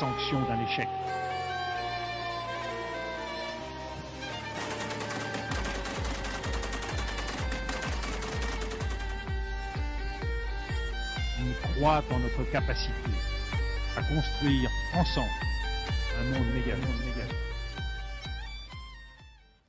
sanction d'un échec. On croit en notre capacité à construire ensemble un monde méga.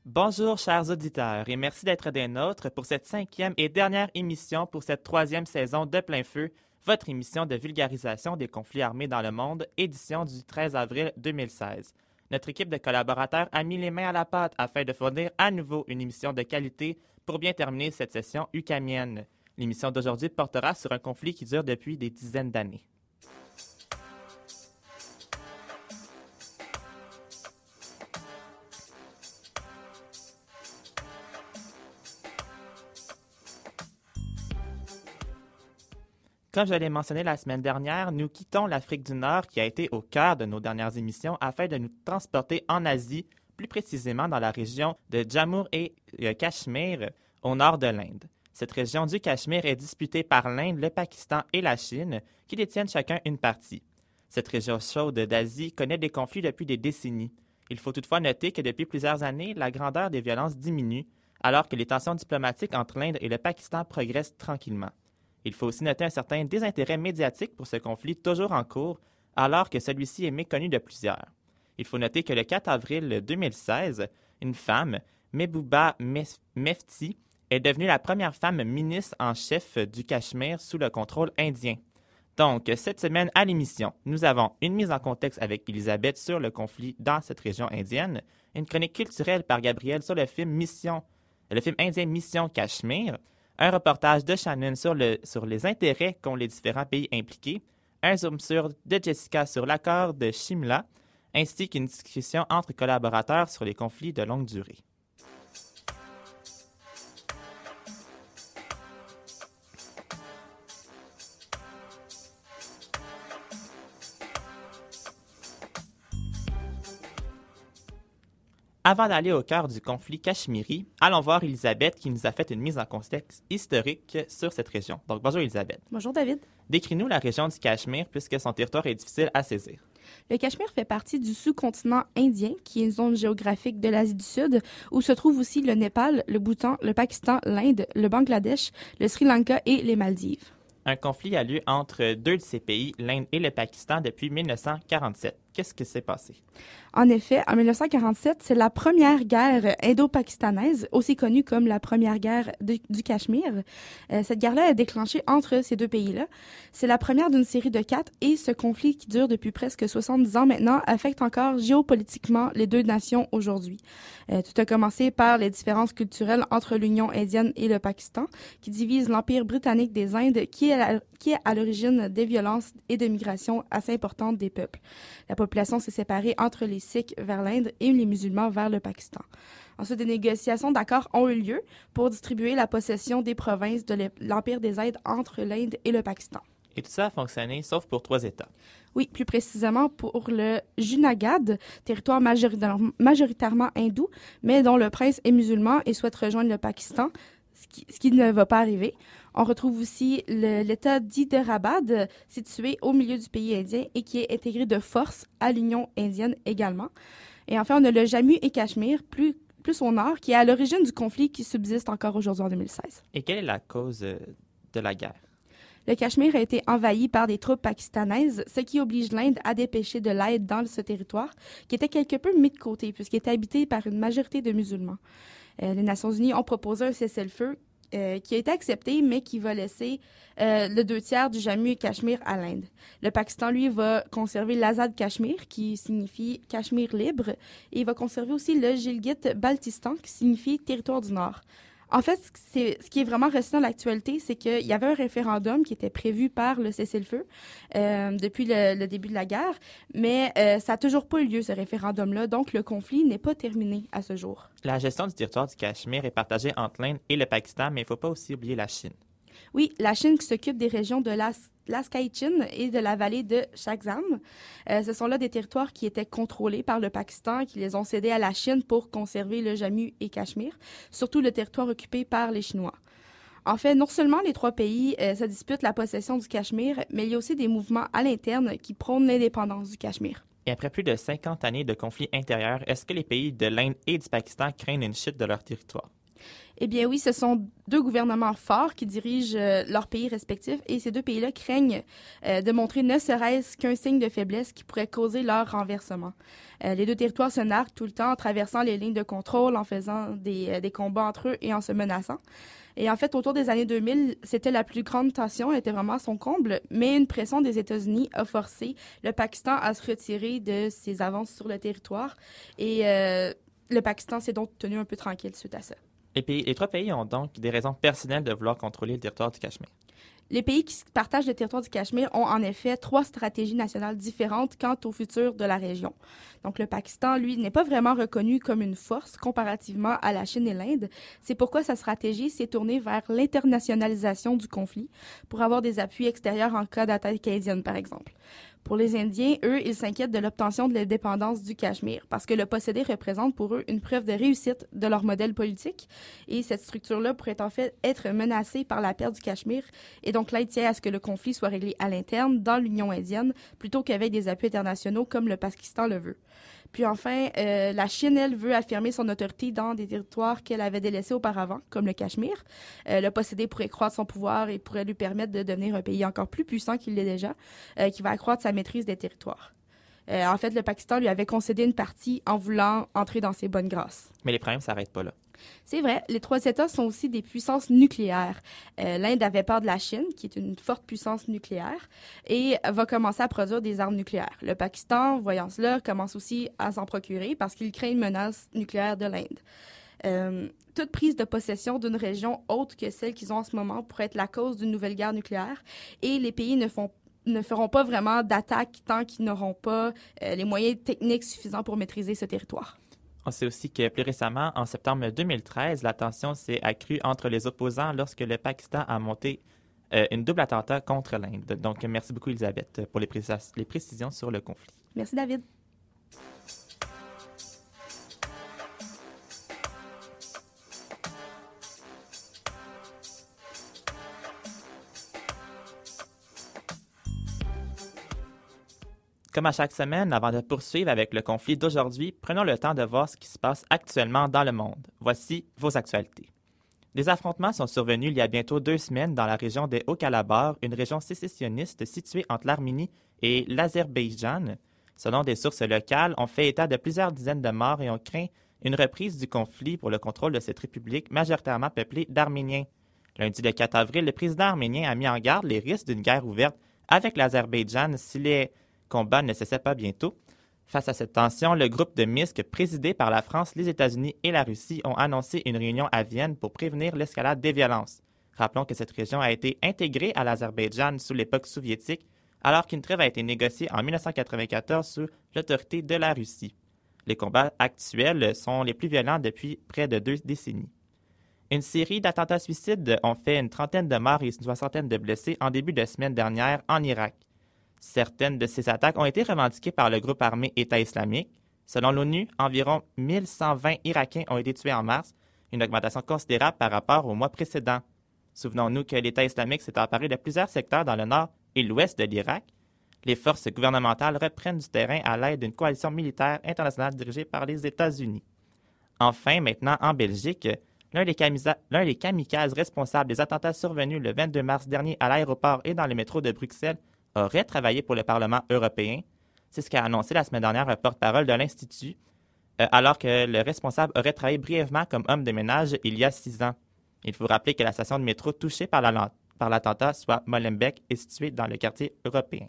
Bonjour chers auditeurs et merci d'être des nôtres pour cette cinquième et dernière émission pour cette troisième saison de Plein Feu, votre émission de vulgarisation des conflits armés dans le monde, édition du 13 avril 2016. Notre équipe de collaborateurs a mis les mains à la pâte afin de fournir à nouveau une émission de qualité pour bien terminer cette session ucamienne. L'émission d'aujourd'hui portera sur un conflit qui dure depuis des dizaines d'années. Comme je l'ai mentionné la semaine dernière, nous quittons l'Afrique du Nord qui a été au cœur de nos dernières émissions afin de nous transporter en Asie, plus précisément dans la région de Jammu et euh, Cachemire, au nord de l'Inde. Cette région du Cachemire est disputée par l'Inde, le Pakistan et la Chine, qui détiennent chacun une partie. Cette région chaude d'Asie connaît des conflits depuis des décennies. Il faut toutefois noter que depuis plusieurs années, la grandeur des violences diminue, alors que les tensions diplomatiques entre l'Inde et le Pakistan progressent tranquillement. Il faut aussi noter un certain désintérêt médiatique pour ce conflit toujours en cours, alors que celui-ci est méconnu de plusieurs. Il faut noter que le 4 avril 2016, une femme, Mebouba Mef- Mefti, est devenue la première femme ministre en chef du Cachemire sous le contrôle indien. Donc, cette semaine à l'émission, nous avons une mise en contexte avec Elisabeth sur le conflit dans cette région indienne, une chronique culturelle par Gabriel sur le film Mission, le film indien Mission Cachemire, un reportage de Shannon sur, le, sur les intérêts qu'ont les différents pays impliqués, un zoom sur de Jessica sur l'accord de Shimla, ainsi qu'une discussion entre collaborateurs sur les conflits de longue durée. Avant d'aller au cœur du conflit cachemiri, allons voir Elisabeth qui nous a fait une mise en contexte historique sur cette région. Donc bonjour Elisabeth. Bonjour David. Décris-nous la région du Cachemire puisque son territoire est difficile à saisir. Le Cachemire fait partie du sous-continent indien, qui est une zone géographique de l'Asie du Sud, où se trouvent aussi le Népal, le Bhoutan, le Pakistan, l'Inde, le Bangladesh, le Sri Lanka et les Maldives. Un conflit a lieu entre deux de ces pays, l'Inde et le Pakistan, depuis 1947. Qu'est-ce qui s'est passé? En effet, en 1947, c'est la première guerre indo-pakistanaise, aussi connue comme la première guerre du Cachemire. Euh, cette guerre-là est déclenchée entre ces deux pays-là. C'est la première d'une série de quatre et ce conflit qui dure depuis presque 70 ans maintenant affecte encore géopolitiquement les deux nations aujourd'hui. Euh, tout a commencé par les différences culturelles entre l'Union indienne et le Pakistan, qui divise l'Empire britannique des Indes, qui est à- l'origine des violences et de migrations assez importantes des peuples. Population s'est séparée entre les Sikhs vers l'Inde et les musulmans vers le Pakistan. Ensuite, des négociations d'accords ont eu lieu pour distribuer la possession des provinces de l'E- l'Empire des Indes entre l'Inde et le Pakistan. Et tout ça a fonctionné, sauf pour trois États. Oui, plus précisément pour le Junagadh, territoire majoritairement, majoritairement hindou, mais dont le prince est musulman et souhaite rejoindre le Pakistan, ce qui, ce qui ne va pas arriver. On retrouve aussi l'État d'Hyderabad, situé au milieu du pays indien et qui est intégré de force à l'Union indienne également. Et enfin, on a le Jammu et Cachemire, plus, plus au nord, qui est à l'origine du conflit qui subsiste encore aujourd'hui en 2016. Et quelle est la cause euh, de la guerre? Le Cachemire a été envahi par des troupes pakistanaises, ce qui oblige l'Inde à dépêcher de l'aide dans ce territoire, qui était quelque peu mis de côté, puisqu'il était habité par une majorité de musulmans. Euh, les Nations unies ont proposé un cessez-le-feu euh, qui a été accepté, mais qui va laisser euh, le deux tiers du Jammu et Cachemire à l'Inde. Le Pakistan, lui, va conserver l'Azad Cachemire, qui signifie Cachemire libre, et il va conserver aussi le Gilgit-Baltistan, qui signifie territoire du Nord. En fait, ce qui- est vraiment resté dans l'actualité, c'est qu'il y avait un référendum qui était prévu par le cessez-le-feu euh, depuis le, le début de la guerre, mais euh, ça n'a toujours pas eu lieu, ce référendum-là, donc le conflit n'est pas terminé à ce jour. La gestion du territoire du Cachemire est partagée entre l'Inde et le Pakistan, mais il ne faut pas aussi oublier la Chine. Oui, la Chine qui s'occupe des régions de l'As- l'Askaï-Chin et de la vallée de Shakzam. Euh, ce sont là des territoires qui étaient contrôlés par le Pakistan, qui les ont cédés à la Chine pour conserver le Jammu et Cachemire, surtout le territoire occupé par les Chinois. En fait, non seulement les trois pays euh, se disputent la possession du Cachemire, mais il y a aussi des mouvements à l'interne qui prônent l'indépendance du Cachemire. Et après plus de 50 années de conflits intérieurs, est-ce que les pays de l'Inde et du Pakistan craignent une chute de leur territoire? Eh bien oui, ce sont deux gouvernements forts qui dirigent euh, leurs pays respectifs et ces deux pays-là craignent euh, de montrer ne serait-ce qu'un signe de faiblesse qui pourrait causer leur renversement. Euh, les deux territoires se narquent tout le temps en traversant les lignes de contrôle, en faisant des, combats entre eux et en se menaçant. Et en fait, autour des années 2000, c'était la plus grande tension, était vraiment à son comble, mais une pression des États-Unis a forcé le Pakistan à se retirer de ses avances sur le territoire et le Pakistan s'est donc tenu un peu tranquille suite à ça. Les, trois pays ont donc des raisons personnelles de vouloir contrôler le territoire du Cachemire. Les pays qui partagent le territoire du Cachemire ont en effet trois stratégies nationales différentes quant au futur de la région. Donc le Pakistan, lui, n'est pas vraiment reconnu comme une force comparativement à la Chine et l'Inde. C'est pourquoi sa stratégie s'est tournée vers l'internationalisation du conflit pour avoir des appuis extérieurs en cas d'attaque canadienne, par exemple. Pour les Indiens, eux, ils s'inquiètent de l'obtention de l'indépendance du Cachemire parce que le posséder représente pour eux une preuve de réussite de leur modèle politique et cette structure-là pourrait en fait être menacée par la perte du Cachemire et donc l'aide tient à ce que le conflit soit réglé à l'interne dans l'Union indienne plutôt qu'avec des appuis internationaux comme le Pakistan le veut. Puis enfin, euh, la Chine, elle, veut affirmer son autorité dans des territoires qu'elle avait délaissés auparavant, comme le Cachemire. Euh, le posséder pourrait croître son pouvoir et pourrait lui permettre de devenir un pays encore plus puissant qu'il l'est déjà, euh, qui va accroître sa maîtrise des territoires. En fait, le Pakistan lui avait concédé une partie en voulant entrer dans ses bonnes grâces. Mais les problèmes ne s'arrêtent pas là. C'est vrai, les trois États sont aussi des puissances nucléaires. Euh, L'Inde avait peur de la Chine, qui est une forte puissance nucléaire, et va commencer à produire des armes nucléaires. Le Pakistan, voyant cela, commence aussi à s'en procurer parce qu'il craint une menace nucléaire de l'Inde. Euh, toute prise de possession d'une région autre que celle qu'ils ont en ce moment pourrait être la cause d'une nouvelle guerre nucléaire, et les pays ne feront pas vraiment d'attaque tant qu'ils n'auront pas euh, les moyens techniques suffisants pour maîtriser ce territoire. On sait aussi que plus récemment, en septembre 2013, la tension s'est accrue entre les opposants lorsque le Pakistan a monté euh, une double attentat contre l'Inde. Donc, merci beaucoup, Elisabeth, pour les, précis- les précisions sur le conflit. Merci, David. Comme à chaque semaine, avant de poursuivre avec le conflit d'aujourd'hui, prenons le temps de voir ce qui se passe actuellement dans le monde. Voici vos actualités. Des affrontements sont survenus il y a bientôt deux semaines dans la région des Hauts-Kalabars, une région sécessionniste située entre l'Arménie et l'Azerbaïdjan. Selon des sources locales, on fait état de plusieurs dizaines de morts et on craint une reprise du conflit pour le contrôle de cette république majoritairement peuplée d'Arméniens. Lundi le 4 avril, le président arménien a mis en garde les risques d'une guerre ouverte avec l'Azerbaïdjan si les combats ne cessaient pas bientôt. Face à cette tension, le groupe de Minsk, présidé par la France, les États-Unis et la Russie, ont annoncé une réunion à Vienne pour prévenir l'escalade des violences. Rappelons que cette région a été intégrée à l'Azerbaïdjan sous l'époque soviétique, alors qu'une trêve a été négociée en 1994 sous l'autorité de la Russie. Les combats actuels sont les plus violents depuis près de deux décennies. Une série d'attentats suicides ont fait une trentaine de morts et une soixantaine de blessés en début de semaine dernière en Irak. Certaines de ces attaques ont été revendiquées par le groupe armé État islamique. Selon l'ONU, environ 1120 Irakiens ont été tués en mars, une augmentation considérable par rapport au mois précédent. Souvenons-nous que l'État islamique s'est emparé de plusieurs secteurs dans le nord et l'ouest de l'Irak. Les forces gouvernementales reprennent du terrain à l'aide d'une coalition militaire internationale dirigée par les États-Unis. Enfin, maintenant en Belgique, l'un des, des kamikazes responsables des attentats survenus le 22 mars dernier à l'aéroport et dans le métro de Bruxelles aurait travaillé pour le Parlement européen. C'est ce qu'a annoncé la semaine dernière un porte-parole de l'Institut, euh, alors que le responsable aurait travaillé brièvement comme homme de ménage il y a six ans. Il faut rappeler que la station de métro touchée par l'attentat, soit Molenbeek, est située dans le quartier européen.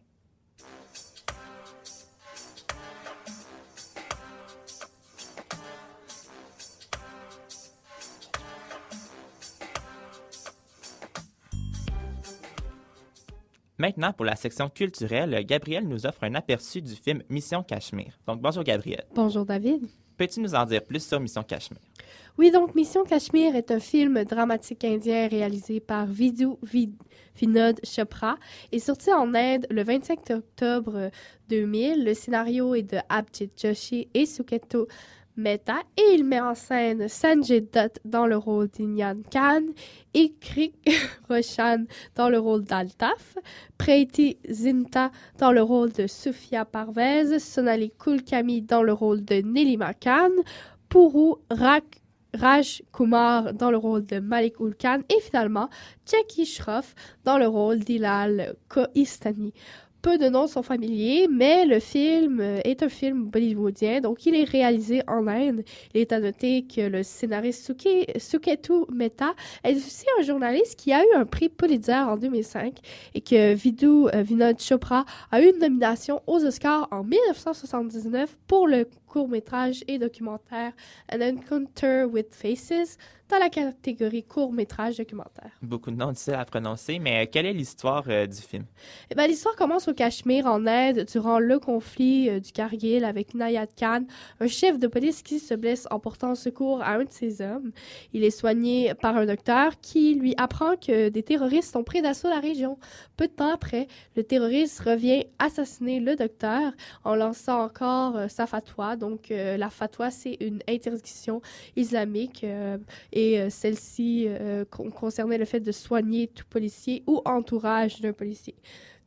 Maintenant, pour la section culturelle, Gabriel nous offre un aperçu du film Mission Cachemire. Donc, bonjour Gabriel. Bonjour David. Peux-tu nous en dire plus sur Mission Cachemire? Oui, donc Mission Cachemire est un film dramatique indien réalisé par Vidhu Vinod Chopra et sorti en Inde le 25 octobre 2000. Le scénario est de Abhijit Joshi et Suketo Mehta et il met en scène Sanjay Dutt dans le rôle d'Inyan Khan et Roshan dans le rôle d'Altaf, Preeti Zinta dans le rôle de Sufia Parvez, Sonali Kulkami dans le rôle de Nelima Khan, Puru Raj Kumar dans le rôle de Malik Ul Khan et finalement Jackie Shroff dans le rôle d'Ilal Kohistani peu de noms sont familiers, mais le film euh, est un film bollywoodien, donc il est réalisé en Inde. Il est à noter que le scénariste Suke, Suketu Mehta est aussi un journaliste qui a eu un prix Pulitzer en 2005 et que Vidhu euh, Vinod Chopra a eu une nomination aux Oscars en 1979 pour le court-métrage et documentaire An Encounter with Faces dans la catégorie court-métrage documentaire. Beaucoup de noms difficiles à prononcer, mais quelle est l'histoire euh, du film? Eh ben, l'histoire commence au Cachemire, en Inde, durant le conflit euh, du Kargil avec Nayad Khan, un chef de police qui se blesse en portant secours à un de ses hommes. Il est soigné par un docteur qui lui apprend que des terroristes ont pris d'assaut la région. Peu de temps après, le terroriste revient assassiner le docteur en lançant encore euh, sa fatwa. Donc, la fatwa, c'est une interdiction islamique et et euh, celle-ci euh, concernait le fait de soigner tout policier ou entourage d'un policier.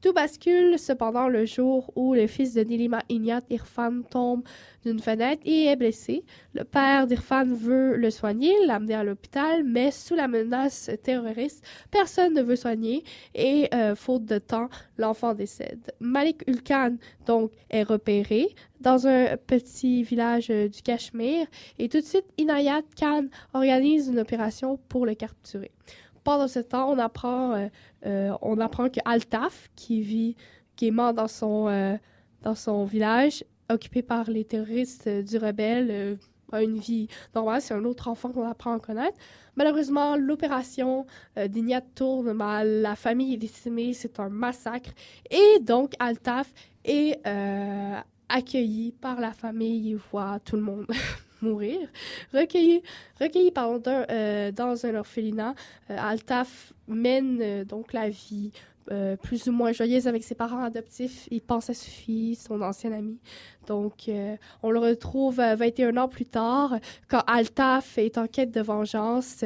Tout bascule cependant le jour où le fils de Nilima Inyat, Irfan, tombe d'une fenêtre et est blessé. Le père d'Irfan veut le soigner, l'amener à l'hôpital, mais sous la menace terroriste, personne ne veut soigner et, euh, faute de temps, l'enfant décède. Malik Ulkan, donc, est repéré dans un petit village euh, du Cachemire et tout de suite, Inayat Khan organise une opération pour le capturer pendant ce temps, on apprend, euh, euh, on apprend que Altaf, qui vit, qui est mort dans son, euh, dans son village, occupé par les terroristes du rebelle, a une vie normale. C'est un autre enfant qu'on apprend à connaître. Malheureusement, l'opération d'Ignat tourne mal. La famille est décimée. C'est un massacre. Et donc, Altaf est accueilli par la famille. Il voit tout le monde. mourir. Recueilli, recueilli pardon, euh, dans un orphelinat, euh, Altaf mène euh, donc la vie plus ou moins joyeuse avec ses parents adoptifs. Il pense à Sophie, son ancienne amie. Donc, on le retrouve 21 ans plus tard, quand Altaf est en quête de vengeance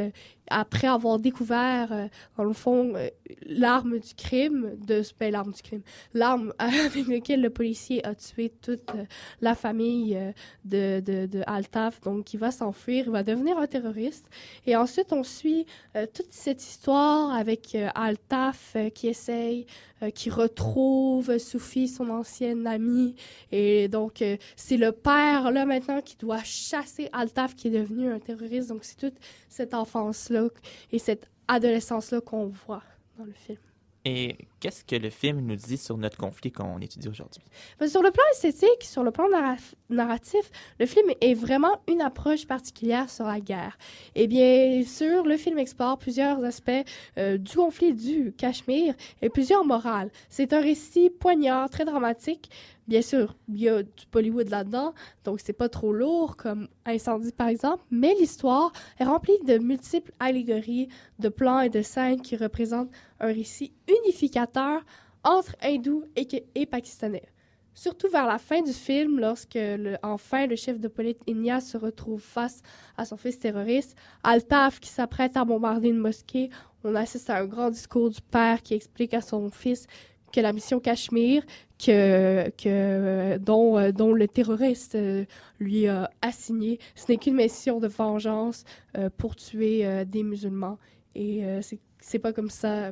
après avoir découvert, euh, dans le fond, euh, l'arme du crime, de, ben, l'arme du crime, l'arme avec laquelle le policier a tué toute euh, la famille de, de, de, Altaf, donc il va s'enfuir, il va devenir un terroriste. Et ensuite, on suit toute cette histoire avec Altaf qui essaye, qui retrouve Sophie, son ancienne amie. Et donc, c'est le père, là, maintenant, qui doit chasser Altaf, qui est devenu un terroriste. Donc, c'est toute cette enfance-là et cette adolescence-là qu'on voit dans le film. Et qu'est-ce que le film nous dit sur notre conflit qu'on étudie aujourd'hui? Ben, sur le plan esthétique, sur le plan narra- narratif, le film est vraiment une approche particulière sur la guerre. Et bien sûr, le film explore plusieurs aspects euh, du conflit du Cachemire et plusieurs morales. C'est un récit poignant, très dramatique. Bien sûr, il y a du Bollywood là-dedans, donc c'est pas trop lourd comme Incendie par exemple, mais l'histoire est remplie de multiples allégories, de plans et de scènes qui représentent un récit unificateur entre hindous et, pakistanais. Surtout vers la fin du film, lorsque enfin le chef de police Inya se retrouve face à son fils terroriste, Altaf qui s'apprête à bombarder une mosquée, on assiste à un grand discours du père qui explique à son fils que la mission Cachemire, que, que, dont, euh, dont le terroriste euh, lui a assigné, ce n'est qu'une mission de vengeance euh, pour tuer des musulmans. Et c'est- pas comme ça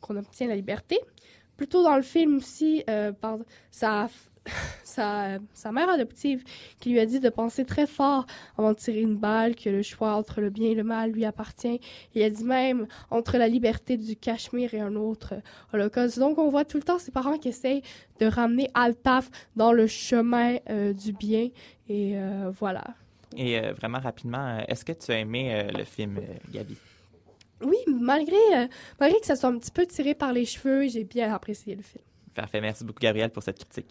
qu'on obtient la liberté. Plutôt dans le film aussi, euh, par sa, mère adoptive qui lui a dit de penser très fort avant de tirer une balle, que le choix entre le bien et le mal lui appartient. Il a dit même entre la liberté du Cachemire et un autre holocauste. Donc on voit tout le temps ses parents qui essayent de ramener Altaf dans le chemin euh, du bien. Et euh, voilà. Et euh, vraiment rapidement, est-ce que tu as aimé le film, Gabi? Oui, malgré, malgré que ça soit un petit peu tiré par les cheveux, j'ai bien apprécié le film. Parfait. Merci beaucoup, Gabriel, pour cette critique.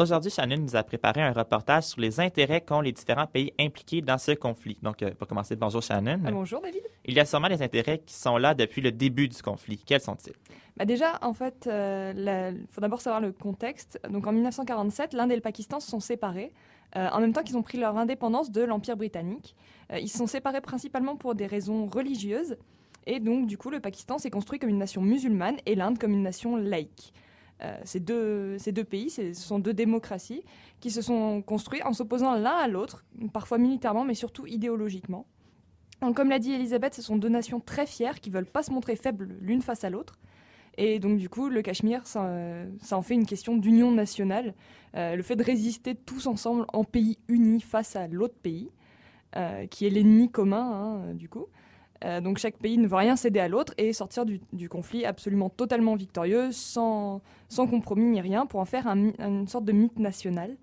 Aujourd'hui, Shannon nous a préparé un reportage sur les intérêts qu'ont les différents pays impliqués dans ce conflit. Donc, euh, pour commencer, bonjour Shannon. Ah, bonjour David. Il y a sûrement des intérêts qui sont là depuis le début du conflit. Quels sont-ils? Bah déjà, en fait, il faut d'abord savoir le contexte. Donc en 1947, l'Inde et le Pakistan se sont séparés, euh, en même temps qu'ils ont pris leur indépendance de l'Empire britannique. Euh, ils se sont séparés principalement pour des raisons religieuses. Et donc, du coup, le Pakistan s'est construit comme une nation musulmane et l'Inde comme une nation laïque. Euh, ces, deux, pays, ce sont deux démocraties qui se sont construits en s'opposant l'un à l'autre, parfois militairement, mais surtout idéologiquement. Comme l'a dit Elisabeth, ce sont deux nations très fières qui veulent pas se montrer faibles l'une face à l'autre. Et donc, du coup, le Cachemire, ça, ça en fait une question d'union nationale. Euh, le fait de résister tous ensemble en pays unis face à l'autre pays, euh, qui est l'ennemi commun, hein, du coup. Euh, donc, chaque pays ne veut rien céder à l'autre et sortir du, conflit absolument totalement victorieux, sans, compromis ni rien, pour en faire une sorte de mythe national.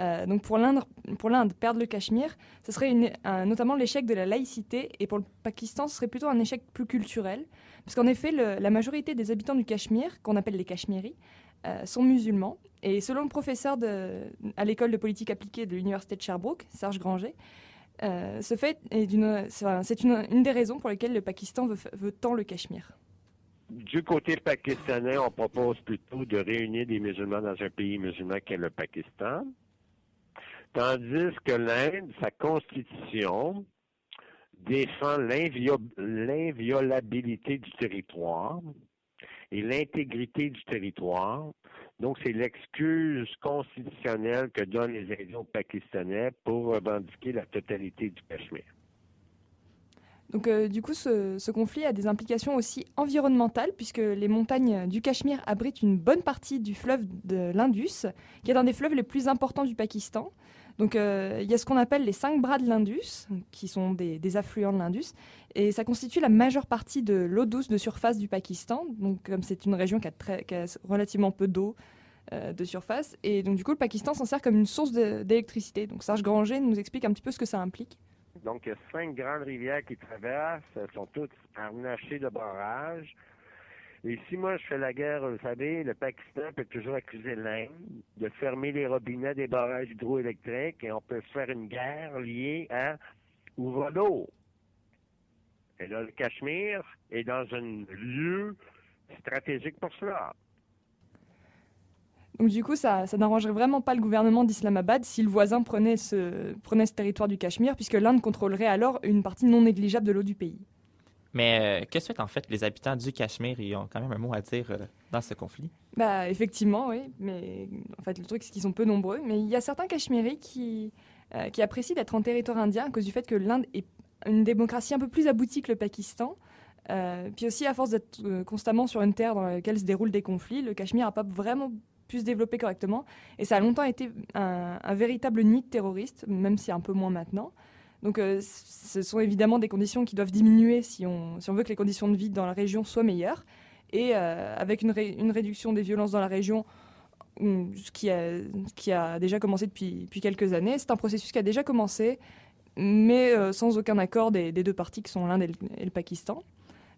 Euh, donc, pour l'Inde, perdre le Cachemire, ce serait notamment l'échec de la laïcité, et pour le Pakistan, ce serait plutôt un échec plus culturel. Parce qu'en effet, la majorité des habitants du Cachemire, qu'on appelle les Cachemiris, euh, sont musulmans. Et selon le professeur à l'école de politique appliquée de l'université de Sherbrooke, Serge Granger, euh, ce fait est c'est un- c'est une, des raisons pour lesquelles le Pakistan veut, veut tant le Cachemire. Du côté pakistanais, on propose plutôt de réunir des musulmans dans un pays musulman qu'est le Pakistan. Tandis que l'Inde, sa constitution défend l'invio- l'inviolabilité du territoire et l'intégrité du territoire. Donc, c'est l'excuse constitutionnelle que donnent les Indiens pakistanais pour revendiquer la totalité du Cachemire. Donc, euh, du coup, ce, conflit a des implications aussi environnementales, puisque les montagnes du Cachemire abritent une bonne partie du fleuve de l'Indus, qui est un des fleuves les plus importants du Pakistan. Donc, euh, il y a ce qu'on appelle les cinq bras de l'Indus, qui sont des, affluents de l'Indus, et ça constitue la majeure partie de l'eau douce de surface du Pakistan. Donc, comme c'est une région qui a, très- relativement peu d'eau euh, de surface, et donc du coup, le Pakistan s'en sert comme une source d'électricité. Donc, Serge Granger nous explique un petit peu ce que ça implique. Donc, il y a cinq grandes rivières qui traversent, elles sont toutes harnachées de barrages. Et si moi je fais la guerre, vous savez, le Pakistan peut toujours accuser l'Inde de fermer les robinets des barrages hydroélectriques et on peut faire une guerre liée à va l'eau. Et là, le Cachemire est dans un lieu stratégique pour cela. Donc du coup, ça, ça n'arrangerait vraiment pas le gouvernement d'Islamabad si le voisin prenait ce, prenait ce territoire du Cachemire, puisque l'Inde contrôlerait alors une partie non négligeable de l'eau du pays. Mais euh, que souhaitent en fait les habitants du Cachemire? Ils ont quand même un mot à dire euh, dans ce conflit. Bah effectivement, oui. Mais en fait, le truc, c'est qu'ils sont peu nombreux. Mais il y a certains Cachemiris qui, euh, qui apprécient d'être en territoire indien à cause du fait que l'Inde est une démocratie un peu plus aboutie que le Pakistan. Euh, puis aussi, à force d'être euh, constamment sur une terre dans laquelle se déroulent des conflits, le Cachemire n'a pas vraiment pu développer correctement. Et ça a longtemps été un, véritable nid de terroristes, même si un peu moins maintenant. Donc euh, ce sont évidemment des conditions qui doivent diminuer si on, veut que les conditions de vie dans la région soient meilleures. Et euh, avec une, ré- une réduction des violences dans la région, hum, ce qui a, déjà commencé depuis, quelques années, c'est un processus qui a déjà commencé, mais euh, sans aucun accord des, deux parties qui sont l'Inde et, et le Pakistan.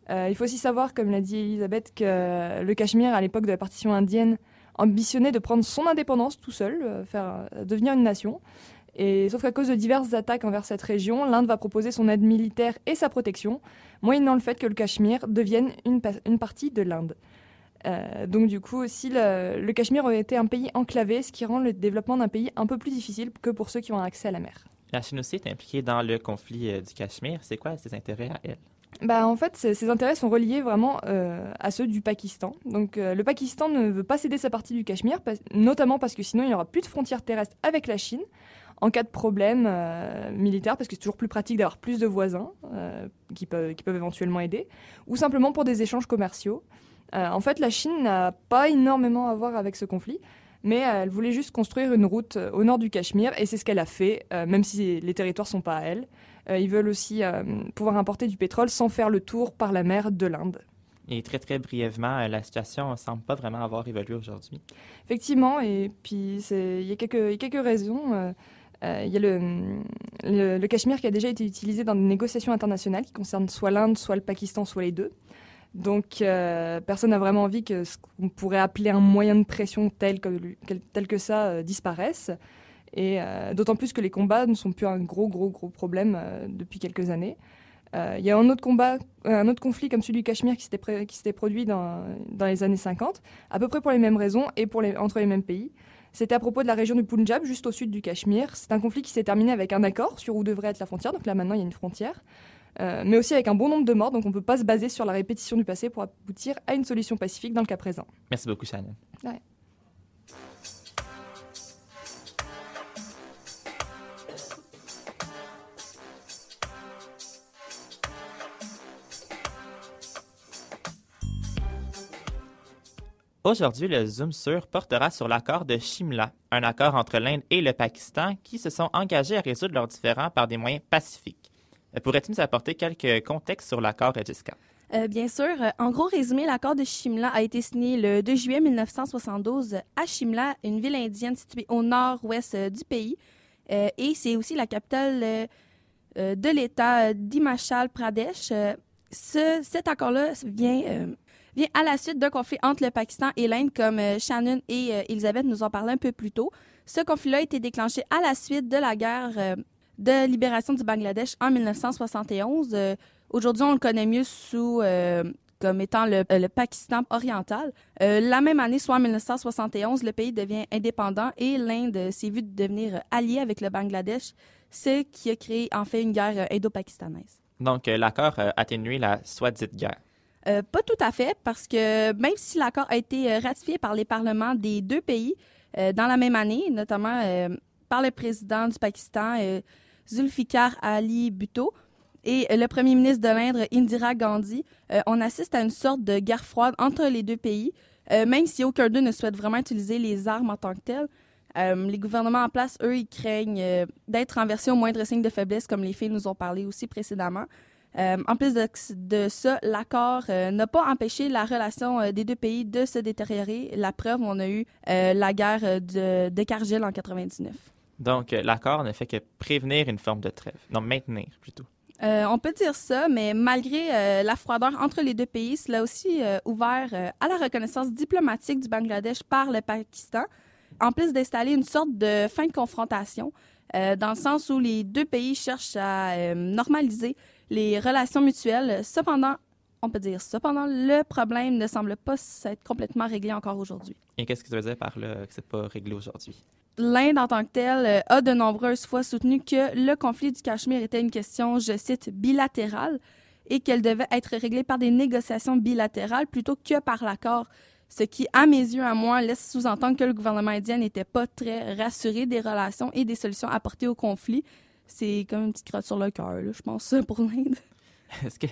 Il faut aussi savoir, comme l'a dit Elisabeth, que le Cachemire, à l'époque de la partition indienne, ambitionnait de prendre son indépendance tout seul, euh, faire, euh, devenir une nation. Et, sauf qu'à cause de diverses attaques envers cette région, l'Inde va proposer son aide militaire et sa protection, moyennant le fait que le Cachemire devienne une, pa- une partie de l'Inde. Euh, donc du coup aussi, le, Cachemire aurait été un pays enclavé, ce qui rend le développement d'un pays un peu plus difficile que pour ceux qui ont accès à la mer. La Chine aussi est impliquée dans le conflit du Cachemire. C'est quoi ses intérêts à elle? Bah, en fait, ces intérêts sont reliés vraiment euh, à ceux du Pakistan. Donc, euh, le Pakistan ne veut pas céder sa partie du Cachemire, notamment parce que sinon il n'y aura plus de frontières terrestres avec la Chine en cas de problème euh, militaire, parce que c'est toujours plus pratique d'avoir plus de voisins qui, peuvent, qui peuvent éventuellement aider, ou simplement pour des échanges commerciaux. En fait, la Chine n'a pas énormément à voir avec ce conflit, mais elle voulait juste construire une route au nord du Cachemire, et c'est ce qu'elle a fait, même si les territoires sont pas à elle. Euh, ils veulent aussi euh, pouvoir importer du pétrole sans faire le tour par la mer de l'Inde. Et très très brièvement, euh, la situation ne semble pas vraiment avoir évolué aujourd'hui. Effectivement, et puis il y, a quelques- il y a quelques raisons. euh, Il y a le, le, le Cachemire qui a déjà été utilisé dans des négociations internationales qui concernent soit l'Inde, soit le Pakistan, soit les deux. Donc euh, personne n'a vraiment envie que ce qu'on pourrait appeler un moyen de pression tel que, tel que ça euh, disparaisse. Et euh, d'autant plus que les combats ne sont plus un gros, gros, gros problème euh, depuis quelques années. Euh, Il y a un autre combat, un autre conflit comme celui du Cachemire qui s'était produit dans, dans les années 50, à peu près pour les mêmes raisons et pour les, entre les mêmes pays. C'était à propos de la région du Punjab, juste au sud du Cachemire. C'est un conflit qui s'est terminé avec un accord sur où devrait être la frontière. Donc là, maintenant, il y a une frontière. Euh, mais aussi avec un bon nombre de morts. Donc on ne peut pas se baser sur la répétition du passé pour aboutir à une solution pacifique dans le cas présent. Merci beaucoup, Shannon. Ouais. Aujourd'hui, le Zoom sur portera sur l'accord de Shimla, un accord entre l'Inde et le Pakistan qui se sont engagés à résoudre leurs différends par des moyens pacifiques. Euh, Pourrais-tu nous apporter quelques contextes sur l'accord, Jessica? Euh, bien sûr. Euh, En gros résumé, l'accord de Shimla a été signé le 2 juillet 1972 à Shimla, une ville indienne située au nord-ouest euh, du pays. Euh, et c'est aussi la capitale euh, euh, de l'État d'Himachal Pradesh. Euh, ce- cet accord-là vient, euh, vient à la suite d'un conflit entre le Pakistan et l'Inde, comme euh, Shannon et euh, Elisabeth nous en parlaient un peu plus tôt. Ce conflit-là a été déclenché à la suite de la guerre euh, de libération du Bangladesh en 1971. Euh, Aujourd'hui, on le connaît mieux sous comme étant le, Pakistan oriental. La même année, soit en 1971, le pays devient indépendant et l'Inde s'est vue devenir alliée avec le Bangladesh, ce qui a créé en fait une guerre indo-pakistanaise. Donc, l'accord a atténué la soi-dite guerre. Euh, pas tout à fait, parce que même si l'accord a été euh, ratifié par les parlements des deux pays euh, dans la même année, notamment par le président du Pakistan, Zulfikar Ali Bhutto, et le premier ministre de l'Inde, Indira Gandhi, on assiste à une sorte de guerre froide entre les deux pays, même si aucun d'eux ne souhaite vraiment utiliser les armes en tant que telles. Les gouvernements en place, eux, ils craignent d'être renversés au moindre signe de faiblesse, comme les filles nous ont parlé aussi précédemment. Euh, en plus de, de ça, l'accord euh, n'a pas empêché la relation euh, des deux pays de se détériorer. La preuve, on a eu la guerre de, de Kargil en 99. Donc, l'accord ne fait que prévenir une forme de trêve. Non, maintenir plutôt. Euh, on peut dire ça, mais malgré euh, la froideur entre les deux pays, cela a aussi euh, ouvert à la reconnaissance diplomatique du Bangladesh par le Pakistan, en plus d'installer une sorte de fin de confrontation, dans le sens où les deux pays cherchent à normaliser les relations mutuelles. Cependant, On peut dire cependant, le problème ne semble pas s'être complètement réglé encore aujourd'hui. Et qu'est-ce que ça veut dire par là que c'est pas réglé aujourd'hui? L'Inde en tant que telle a de nombreuses fois soutenu que le conflit du Cachemire était une question, je cite, bilatérale et qu'elle devait être réglée par des négociations bilatérales plutôt que par l'accord, ce qui, à mes yeux, à moi, laisse sous-entendre que le gouvernement indien n'était pas très rassuré des relations et des solutions apportées au conflit. C'est comme une petite crotte sur le cœur, je pense, pour l'Inde. Est-ce que...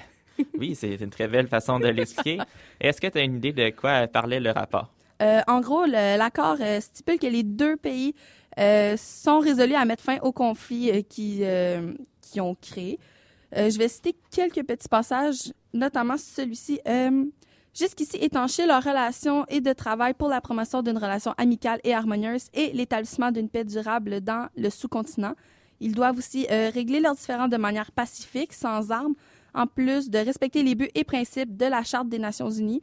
Oui, c'est une très belle façon de l'expliquer. Est-ce que tu as une idée de quoi parlait le rapport? Euh, en gros, l'accord euh, stipule que les deux pays euh, sont résolus à mettre fin au conflit qui, qui ont créé. je vais citer quelques petits passages, notamment celui-ci. Jusqu'ici étancher leur relation et de travail pour la promotion d'une relation amicale et harmonieuse et l'établissement d'une paix durable dans le sous-continent. Ils doivent aussi régler leurs différends de manière pacifique, sans armes, en plus de respecter les buts et principes de la Charte des Nations Unies.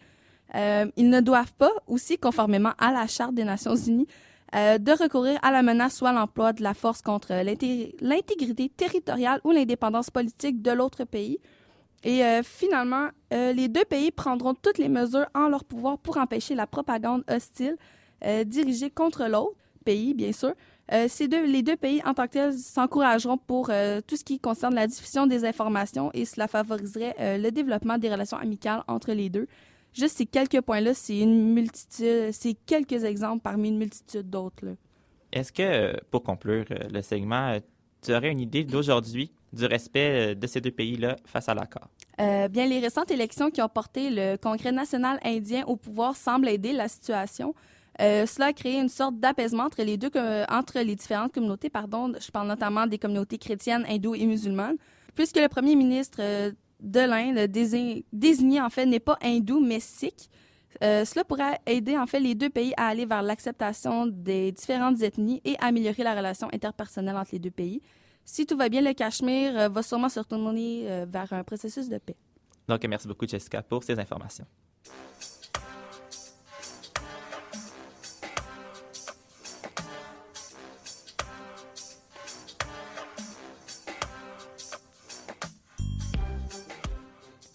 Euh, ils ne doivent pas, aussi conformément à la Charte des Nations Unies, euh, de recourir à la menace ou à l'emploi de la force contre l'intégrité territoriale ou l'indépendance politique de l'autre pays. Et euh, finalement, les deux pays prendront toutes les mesures en leur pouvoir pour empêcher la propagande hostile dirigée contre l'autre pays, bien sûr. Ces deux, les deux pays, en tant que tels, s'encourageront pour tout ce qui concerne la diffusion des informations et cela favoriserait le développement des relations amicales entre les deux. Juste ces quelques points-là, c'est une multitude, c'est quelques exemples parmi une multitude d'autres. Est-ce que, pour conclure euh, le segment, euh, tu aurais une idée d'aujourd'hui du respect euh, de ces deux pays-là face à l'accord? bien, les récentes élections qui ont porté le Congrès national indien au pouvoir semblent aider la situation. Cela a créé une sorte d'apaisement entre les deux, entre les différentes communautés. Pardon, je parle notamment des communautés chrétiennes, hindoues et musulmanes, puisque le premier ministre de l'Inde désigné en fait n'est pas hindou mais sikh. Euh, cela pourrait aider en fait les deux pays à aller vers l'acceptation des différentes ethnies et améliorer la relation interpersonnelle entre les deux pays. Si tout va bien, le Cachemire euh, va sûrement se retourner euh, vers un processus de paix. Donc, merci beaucoup, Jessica, pour ces informations.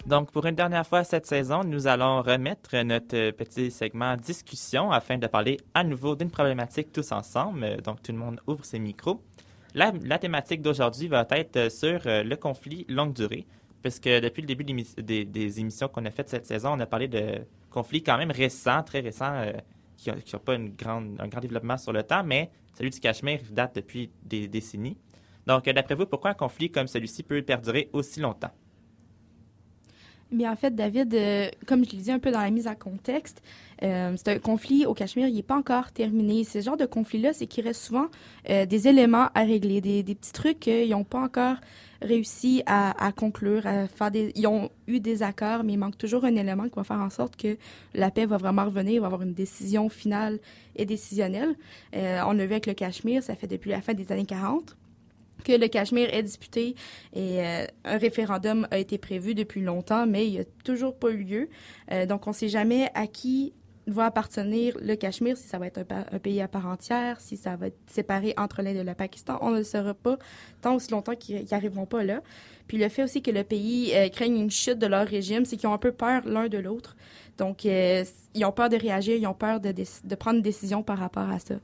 Donc, pour une dernière fois cette saison, nous allons remettre notre petit segment discussion afin de parler à nouveau d'une problématique tous ensemble. Donc, tout le monde ouvre ses micros. La, thématique d'aujourd'hui va être sur euh, le conflit longue durée, puisque depuis le début des, émissions qu'on a faites cette saison, on a parlé de conflits quand même récents, très récents, euh, qui n'ont pas un grand développement sur le temps, mais celui du Cachemire date depuis des décennies. Donc, d'après vous, pourquoi un conflit comme celui-ci peut perdurer aussi longtemps? Bien, en fait, David, euh, comme je le disais un peu dans la mise en contexte, euh, c'est un conflit au Cachemire, il n'est pas encore terminé. Ce genre de conflit-là, c'est qu'il reste souvent euh, des éléments à régler, des, petits trucs qu'ils n'ont pas encore réussi à, conclure, à faire. Ils ont eu des accords, mais il manque toujours un élément qui va faire en sorte que la paix va vraiment revenir, il va avoir une décision finale et décisionnelle. on l'a vu avec le Cachemire, ça fait depuis la fin des années 40 que le Cachemire est disputé et euh, un référendum a été prévu depuis longtemps, mais il n'a toujours pas eu lieu. Euh, donc, on ne sait jamais à qui va appartenir le Cachemire, si ça va être un, pays à part entière, si ça va être séparé entre l'Inde et le Pakistan. On ne le saura pas tant aussi longtemps qu'ils n'arriveront pas là. Puis le fait aussi que le pays euh, craigne une chute de leur régime, c'est qu'ils ont un peu peur l'un de l'autre. Donc, ils ont peur de réagir, ils ont peur de, de prendre une décision par rapport à ça.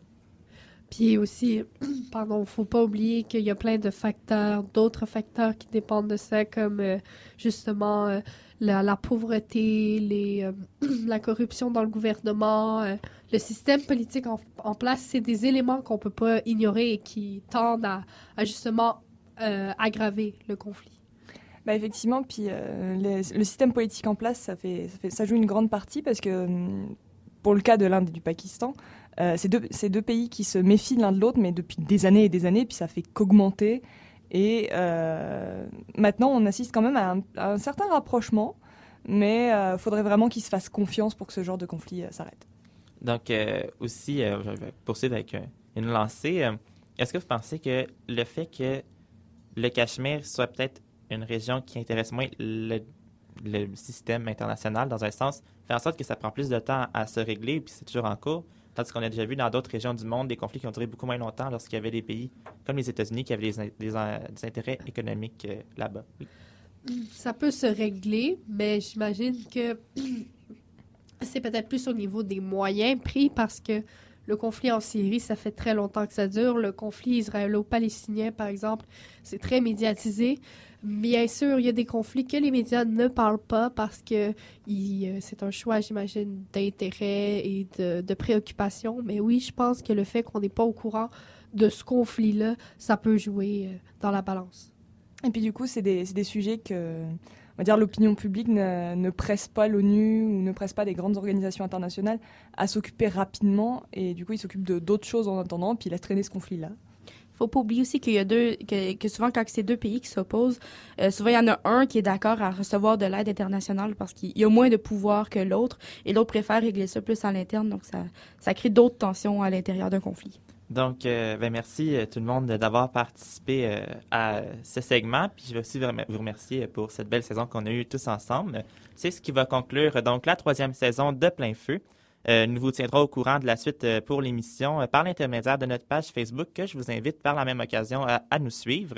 Puis aussi, pardon, faut pas oublier qu'il y a plein de facteurs, d'autres facteurs qui dépendent de ça, comme euh, justement euh, la, pauvreté, euh, la corruption dans le gouvernement, le système politique en, place. C'est des éléments qu'on peut pas ignorer et qui tendent à, justement aggraver le conflit. Bah effectivement, puis le système politique en place, ça, fait, ça joue une grande partie parce que hum, pour le cas de l'Inde et du Pakistan, euh, c'est deux, pays qui se méfient l'un de l'autre, mais depuis des années et des années, puis ça fait qu'augmenter. Et euh, maintenant, on assiste quand même à un, certain rapprochement, mais il euh, faudrait vraiment qu'ils se fassent confiance pour que ce genre de conflit s'arrête. Donc, aussi, je vais poursuivre avec une lancée. Est-ce que vous pensez que le fait que le Cachemire soit peut-être une région qui intéresse moins le, le, système international, dans un sens, fait en sorte que ça prend plus de temps à se régler, puis c'est toujours en cours? Tandis qu'on a déjà vu dans d'autres régions du monde des conflits qui ont duré beaucoup moins longtemps lorsqu'il y avait des pays comme les États-Unis qui avaient des, intérêts économiques euh, là-bas. ça peut se régler, mais j'imagine que c'est peut-être plus au niveau des moyens pris parce que le conflit en Syrie, ça fait très longtemps que ça dure. Le conflit israélo-palestinien, par exemple, c'est très médiatisé. Bien sûr, il y a des conflits que les médias ne parlent pas parce que euh, c'est un choix, j'imagine, d'intérêt et de, préoccupation. Mais oui, je pense que le fait qu'on n'est pas au courant de ce conflit-là, ça peut jouer euh, dans la balance. Et puis du coup, c'est des, sujets que, l'opinion publique ne, presse pas l'ONU ou ne presse pas des grandes organisations internationales à s'occuper rapidement. Et du coup, ils s'occupent d'autres choses en attendant, puis ils laissent traîner ce conflit-là. Faut pas oublier aussi qu'il y a deux, que, souvent quand c'est deux pays qui s'opposent, euh, souvent il y en a un qui est d'accord à recevoir de l'aide internationale parce qu'il y a moins de pouvoir que l'autre et l'autre préfère régler ça plus à l'interne, donc ça, ça crée d'autres tensions à l'intérieur d'un conflit. Donc, euh, ben merci euh, tout le monde d'avoir participé à ce segment. Puis je veux aussi vous remer- vous remercier pour cette belle saison qu'on a eue tous ensemble. C'est ce qui va conclure donc la troisième saison de Plein Feu. Euh, nous vous tiendrons au courant de la suite euh, pour l'émission euh, par l'intermédiaire de notre page Facebook que je vous invite par la même occasion à, nous suivre.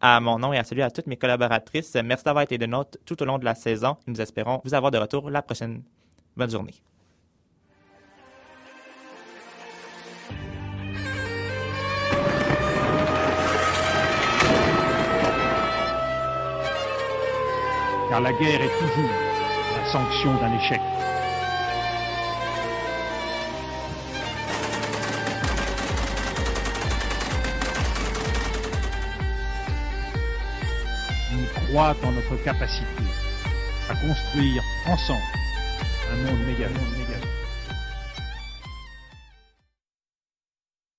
À mon nom et à celui à toutes mes collaboratrices, merci d'avoir été de nôtres tout au long de la saison. Nous espérons vous avoir de retour la prochaine. Bonne journée. car la guerre est toujours la sanction d'un échec. Croit en notre capacité à construire ensemble un monde méga. un monde méga.